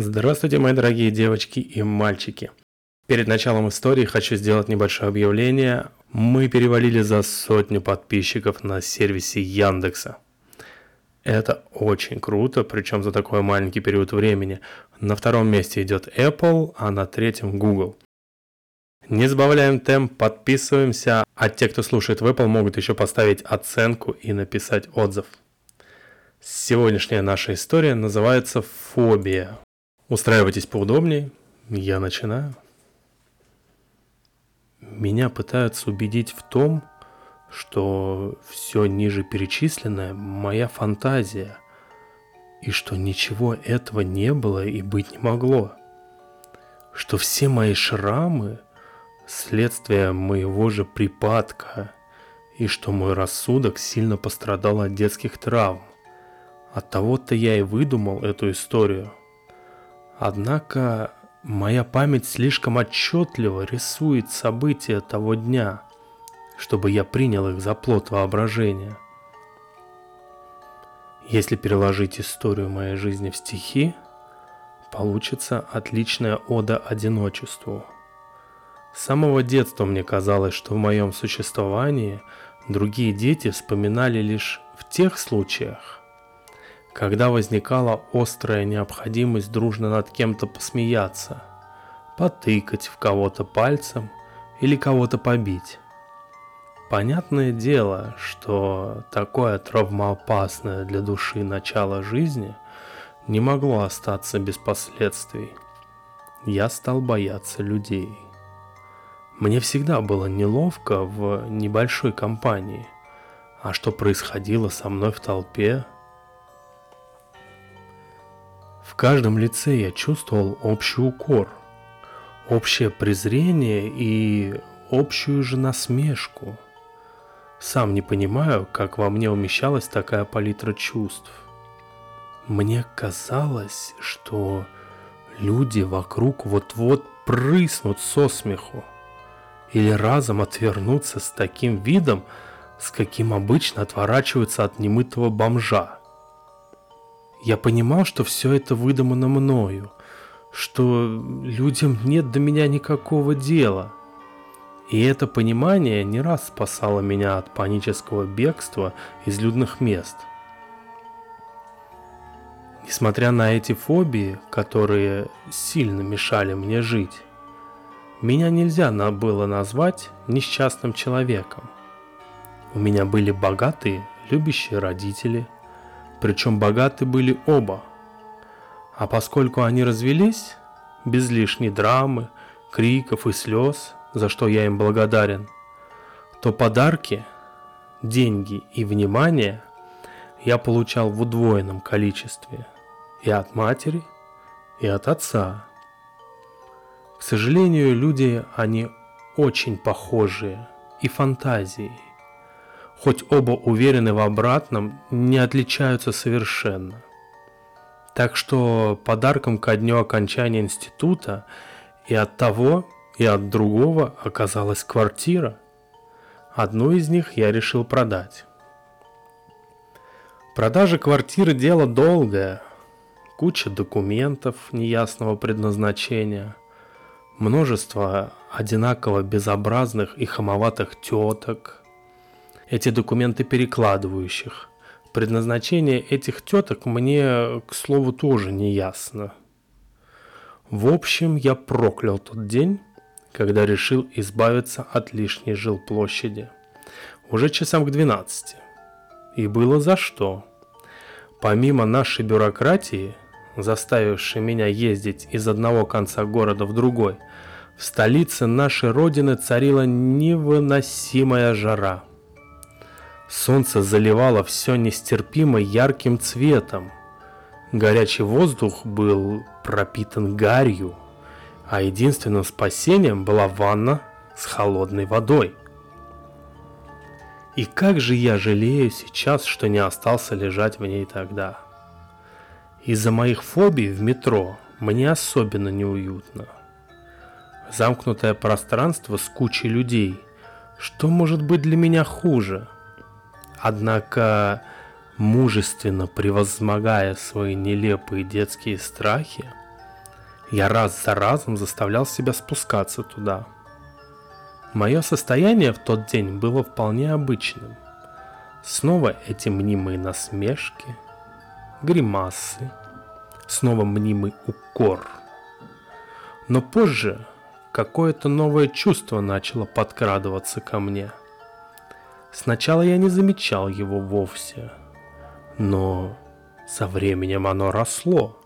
Здравствуйте, мои дорогие девочки и мальчики. Перед началом истории хочу сделать небольшое объявление. Мы перевалили за сотню подписчиков на сервисе Яндекса. Это очень круто, причем за такой маленький период времени. На втором месте идет Apple, а на третьем Google. Не сбавляем темп, подписываемся, а те, кто слушает в Apple, могут еще поставить оценку и написать отзыв. Сегодняшняя наша история называется «Фобия». Устраивайтесь поудобнее, я начинаю. Меня пытаются убедить в том, что все ниже перечисленное – моя фантазия, и что ничего этого не было и быть не могло, что все мои шрамы – следствие моего же припадка, и что мой рассудок сильно пострадал от детских травм. От того-то я и выдумал эту историю – Однако моя память слишком отчетливо рисует события того дня, чтобы я принял их за плод воображения. Если переложить историю моей жизни в стихи, получится отличная ода одиночеству. С самого детства мне казалось, что в моем существовании другие дети вспоминали лишь в тех случаях, когда возникала острая необходимость дружно над кем-то посмеяться, потыкать в кого-то пальцем или кого-то побить. Понятное дело, что такое травмоопасное для души начало жизни не могло остаться без последствий. Я стал бояться людей. Мне всегда было неловко в небольшой компании, а что происходило со мной в толпе – в каждом лице я чувствовал общий укор, общее презрение и общую же насмешку. Сам не понимаю, как во мне умещалась такая палитра чувств. Мне казалось, что люди вокруг вот-вот прыснут со смеху или разом отвернутся с таким видом, с каким обычно отворачиваются от немытого бомжа – я понимал, что все это выдумано мною, что людям нет до меня никакого дела. И это понимание не раз спасало меня от панического бегства из людных мест. Несмотря на эти фобии, которые сильно мешали мне жить, меня нельзя было назвать несчастным человеком. У меня были богатые, любящие родители – причем богаты были оба. А поскольку они развелись, без лишней драмы, криков и слез, за что я им благодарен, то подарки, деньги и внимание я получал в удвоенном количестве и от матери, и от отца. К сожалению, люди, они очень похожие и фантазией, хоть оба уверены в обратном, не отличаются совершенно. Так что подарком ко дню окончания института и от того, и от другого оказалась квартира. Одну из них я решил продать. Продажа квартиры – дело долгое. Куча документов неясного предназначения, множество одинаково безобразных и хамоватых теток – эти документы перекладывающих. Предназначение этих теток мне, к слову, тоже не ясно. В общем, я проклял тот день, когда решил избавиться от лишней жилплощади. Уже часам к 12. И было за что. Помимо нашей бюрократии, заставившей меня ездить из одного конца города в другой, в столице нашей родины царила невыносимая жара – Солнце заливало все нестерпимо ярким цветом. Горячий воздух был пропитан гарью, а единственным спасением была ванна с холодной водой. И как же я жалею сейчас, что не остался лежать в ней тогда. Из-за моих фобий в метро мне особенно неуютно. Замкнутое пространство с кучей людей. Что может быть для меня хуже – Однако, мужественно превозмогая свои нелепые детские страхи, Я раз за разом заставлял себя спускаться туда. Мое состояние в тот день было вполне обычным. Снова эти мнимые насмешки, гримасы, снова мнимый укор. Но позже какое-то новое чувство начало подкрадываться ко мне. Сначала я не замечал его вовсе, но со временем оно росло,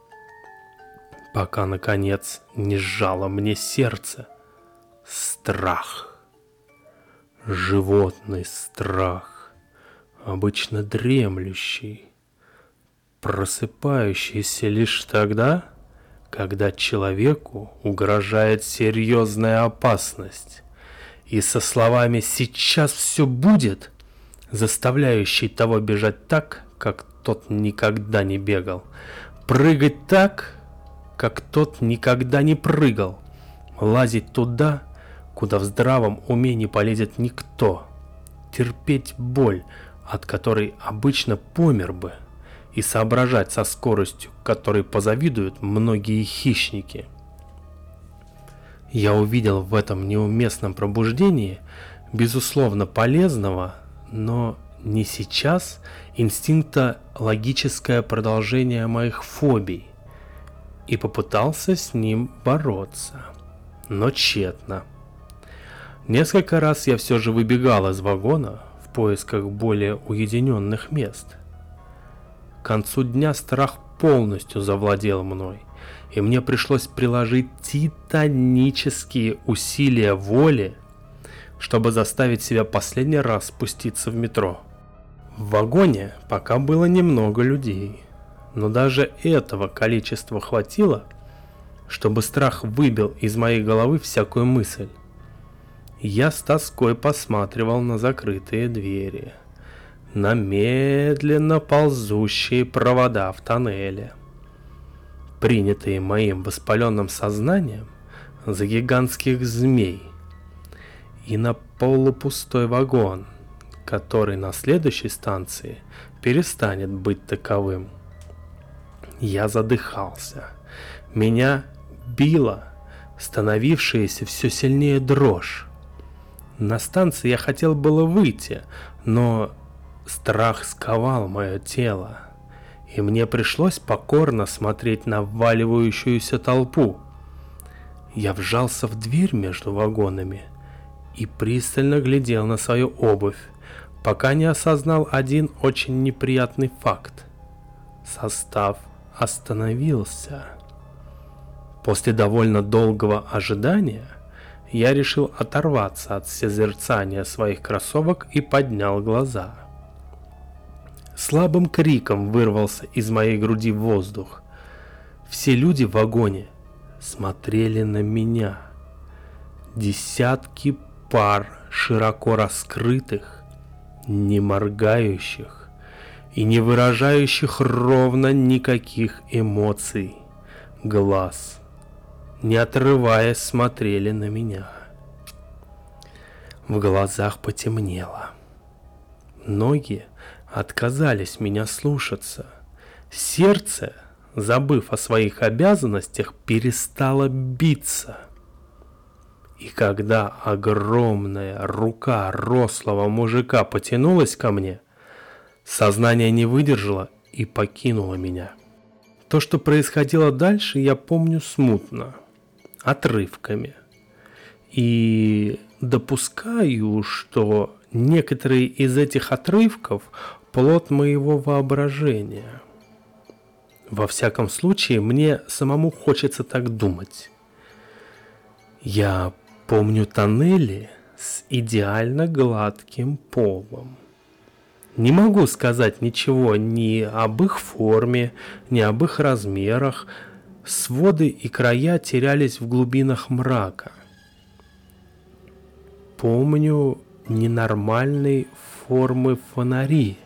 пока, наконец, не сжало мне сердце. Страх. Животный страх, обычно дремлющий, просыпающийся лишь тогда, когда человеку угрожает серьезная опасность. И со словами «сейчас все будет», заставляющий того бежать так, как тот никогда не бегал, прыгать так, как тот никогда не прыгал, лазить туда, куда в здравом уме не полезет никто, терпеть боль, от которой обычно помер бы, и соображать со скоростью, которой позавидуют многие хищники. Я увидел в этом неуместном пробуждении, безусловно полезного, но не сейчас инстинкта логическое продолжение моих фобий и попытался с ним бороться, но тщетно. Несколько раз я все же выбегал из вагона в поисках более уединенных мест. К концу дня страх полностью завладел мной, и мне пришлось приложить титанические усилия воли, чтобы заставить себя последний раз спуститься в метро. В вагоне пока было немного людей, но даже этого количества хватило, чтобы страх выбил из моей головы всякую мысль. Я с тоской посматривал на закрытые двери, на медленно ползущие провода в тоннеле, принятые моим воспаленным сознанием за гигантских змей, и на полупустой вагон, который на следующей станции перестанет быть таковым. Я задыхался. Меня била становившаяся все сильнее дрожь. На станции я хотел было выйти, но страх сковал мое тело, и мне пришлось покорно смотреть на вваливающуюся толпу. Я вжался в дверь между вагонами и пристально глядел на свою обувь, пока не осознал один очень неприятный факт. Состав остановился. После довольно долгого ожидания – я решил оторваться от созерцания своих кроссовок и поднял глаза. Слабым криком вырвался из моей груди воздух. Все люди в вагоне смотрели на меня. Десятки пар широко раскрытых, не моргающих и не выражающих ровно никаких эмоций глаз – не отрываясь, смотрели на меня. В глазах потемнело. Ноги отказались меня слушаться. Сердце, забыв о своих обязанностях, перестало биться. И когда огромная рука рослого мужика потянулась ко мне, сознание не выдержало и покинуло меня. То, что происходило дальше, я помню смутно – отрывками. И допускаю, что некоторые из этих отрывков плод моего воображения. Во всяком случае, мне самому хочется так думать. Я помню тоннели с идеально гладким полом. Не могу сказать ничего ни об их форме, ни об их размерах, Своды и края терялись в глубинах мрака. Помню ненормальной формы фонари,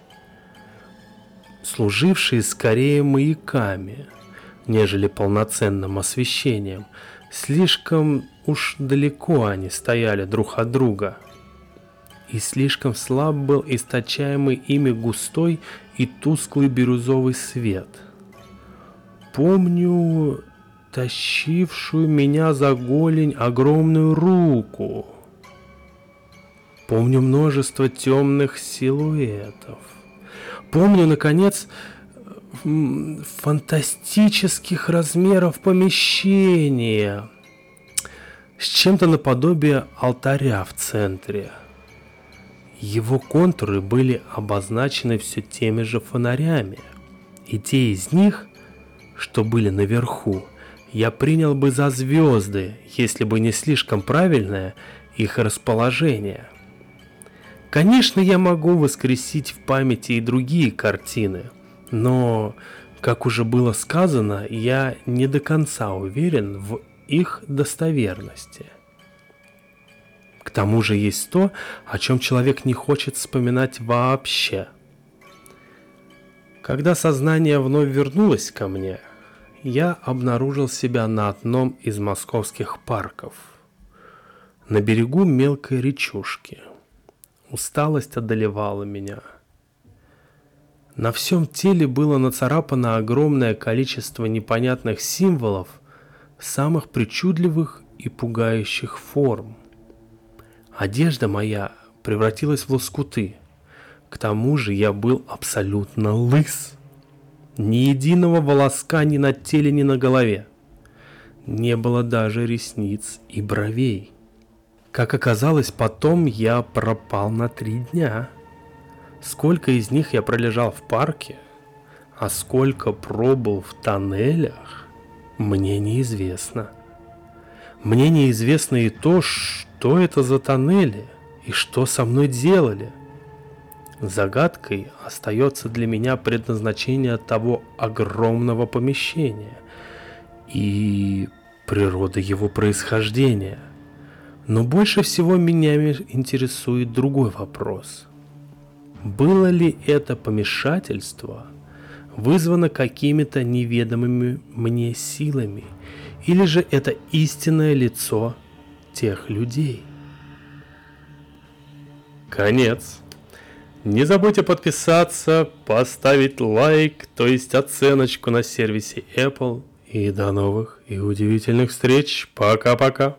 служившие скорее маяками, нежели полноценным освещением. Слишком уж далеко они стояли друг от друга. И слишком слаб был источаемый ими густой и тусклый бирюзовый свет – помню тащившую меня за голень огромную руку. Помню множество темных силуэтов. Помню, наконец, фантастических размеров помещения с чем-то наподобие алтаря в центре. Его контуры были обозначены все теми же фонарями, и те из них, что были наверху, я принял бы за звезды, если бы не слишком правильное их расположение. Конечно, я могу воскресить в памяти и другие картины, но, как уже было сказано, я не до конца уверен в их достоверности. К тому же есть то, о чем человек не хочет вспоминать вообще. Когда сознание вновь вернулось ко мне, я обнаружил себя на одном из московских парков, на берегу мелкой речушки. Усталость одолевала меня. На всем теле было нацарапано огромное количество непонятных символов самых причудливых и пугающих форм. Одежда моя превратилась в лоскуты. К тому же я был абсолютно лыс. Ни единого волоска ни на теле, ни на голове. Не было даже ресниц и бровей. Как оказалось, потом я пропал на три дня. Сколько из них я пролежал в парке, а сколько пробыл в тоннелях, мне неизвестно. Мне неизвестно и то, что это за тоннели и что со мной делали – Загадкой остается для меня предназначение того огромного помещения и природа его происхождения. Но больше всего меня интересует другой вопрос. Было ли это помешательство вызвано какими-то неведомыми мне силами, или же это истинное лицо тех людей? Конец. Не забудьте подписаться, поставить лайк, то есть оценочку на сервисе Apple. И до новых и удивительных встреч. Пока-пока.